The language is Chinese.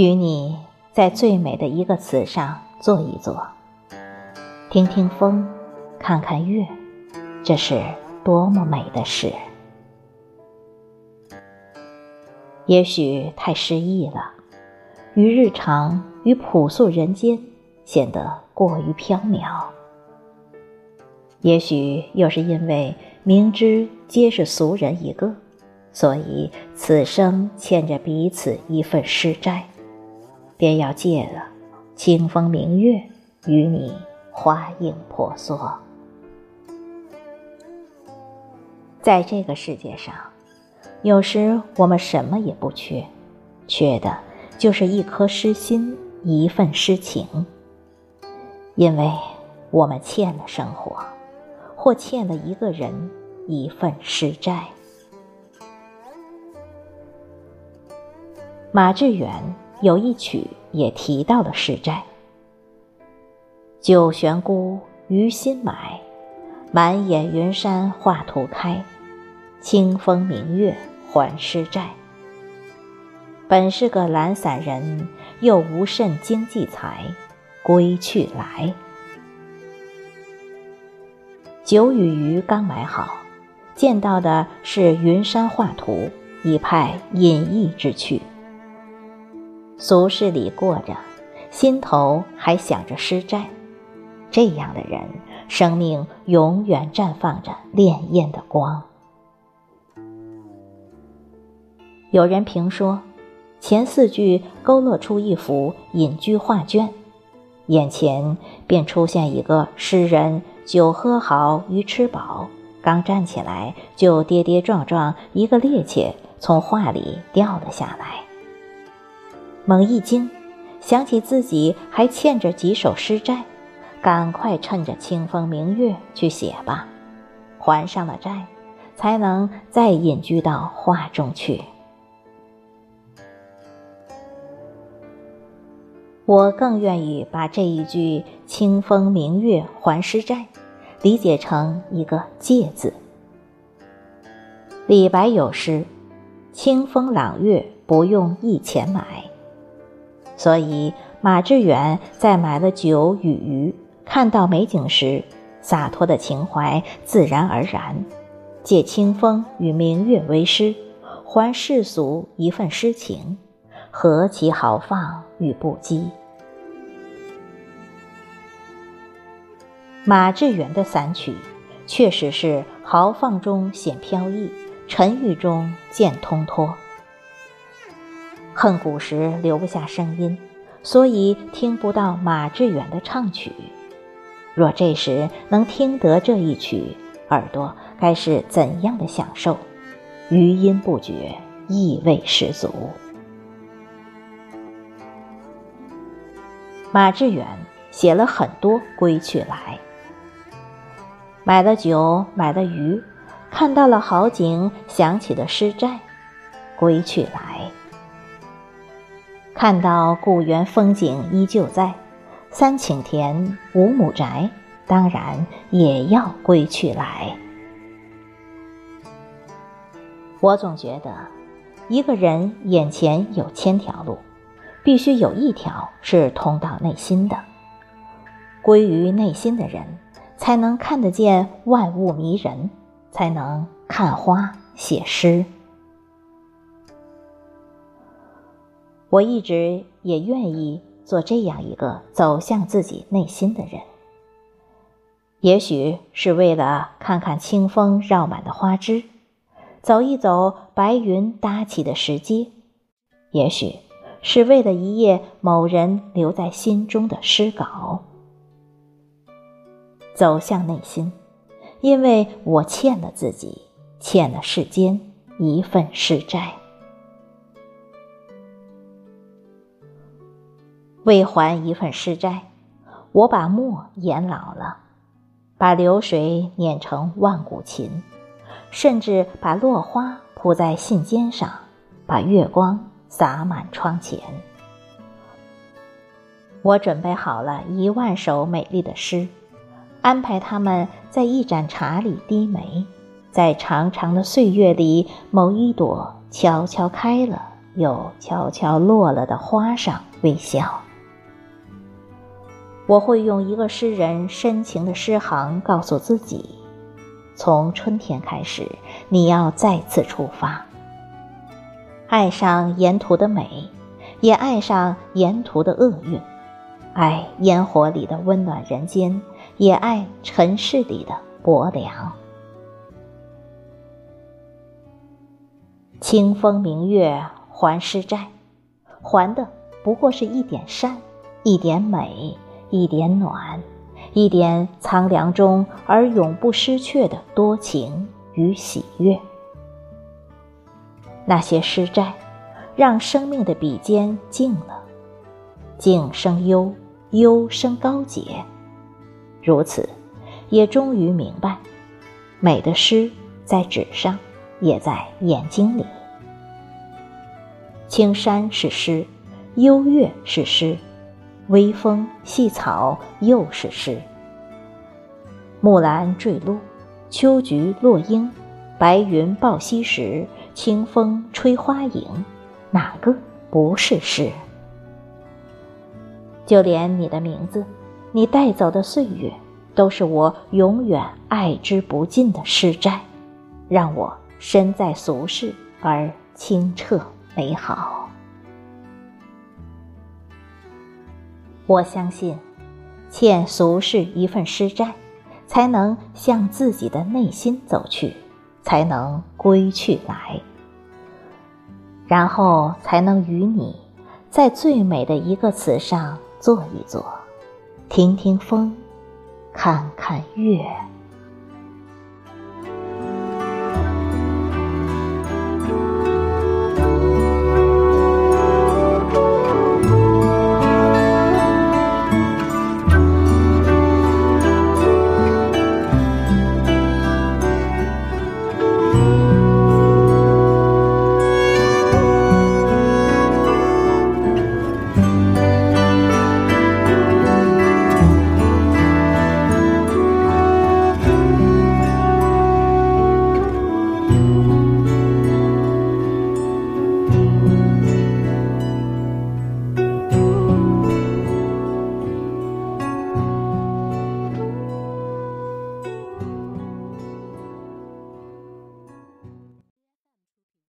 与你在最美的一个词上坐一坐，听听风，看看月，这是多么美的事！也许太诗意了，于日常与朴素人间显得过于飘渺；也许又是因为明知皆是俗人一个，所以此生欠着彼此一份诗斋。便要借了清风明月，与你花影婆娑。在这个世界上，有时我们什么也不缺，缺的就是一颗诗心，一份诗情。因为我们欠了生活，或欠了一个人一份诗债。马致远。有一曲也提到了诗债：“九玄孤于心埋，满眼云山画图开，清风明月还诗债。本是个懒散人，又无甚经济才，归去来。酒与鱼刚买好，见到的是云山画图，一派隐逸之趣。”俗世里过着，心头还想着诗斋，这样的人，生命永远绽放着潋滟的光。有人评说，前四句勾勒出一幅隐居画卷，眼前便出现一个诗人，酒喝好，鱼吃饱，刚站起来就跌跌撞撞，一个趔趄从画里掉了下来。猛一惊，想起自己还欠着几首诗债，赶快趁着清风明月去写吧，还上了债，才能再隐居到画中去。我更愿意把这一句“清风明月还诗债”理解成一个“借”字。李白有诗：“清风朗月不用一钱买。”所以，马致远在买了酒与鱼，看到美景时，洒脱的情怀自然而然，借清风与明月为诗，还世俗一份诗情，何其豪放与不羁！马致远的散曲，确实是豪放中显飘逸，沉郁中见通脱。恨古时留不下声音，所以听不到马致远的唱曲。若这时能听得这一曲，耳朵该是怎样的享受？余音不绝，意味十足。马致远写了很多《归去来》，买了酒，买了鱼，看到了好景，想起的诗债，《归去来》。看到故园风景依旧在，三顷田五亩宅，当然也要归去来。我总觉得，一个人眼前有千条路，必须有一条是通到内心的。归于内心的人，才能看得见万物迷人，才能看花写诗。我一直也愿意做这样一个走向自己内心的人。也许是为了看看清风绕满的花枝，走一走白云搭起的石阶；也许是为了一页某人留在心中的诗稿。走向内心，因为我欠了自己，欠了世间一份诗债。为还一份诗债，我把墨研老了，把流水碾成万古琴，甚至把落花铺在信笺上，把月光洒满窗前。我准备好了一万首美丽的诗，安排他们在一盏茶里低眉，在长长的岁月里，某一朵悄悄开了，又悄悄落了的花上微笑。我会用一个诗人深情的诗行告诉自己：从春天开始，你要再次出发，爱上沿途的美，也爱上沿途的厄运，爱烟火里的温暖人间，也爱尘世里的薄凉。清风明月还诗债，还的不过是一点善，一点美，一点暖，一点苍凉中而永不失却的多情与喜悦。那些诗债，让生命的笔尖静了，静生幽，幽生高洁。如此，也终于明白，美的诗在纸上。也在眼睛里。青山是诗，幽月是诗，微风细草又是诗。木兰坠露，秋菊落英，白云抱溪时，清风吹花影，哪个不是诗？就连你的名字，你带走的岁月，都是我永远爱之不尽的诗斋，让我。身在俗世而清澈美好，我相信，欠俗世一份诗债，才能向自己的内心走去，才能归去来，然后才能与你，在最美的一个词上坐一坐，听听风，看看月。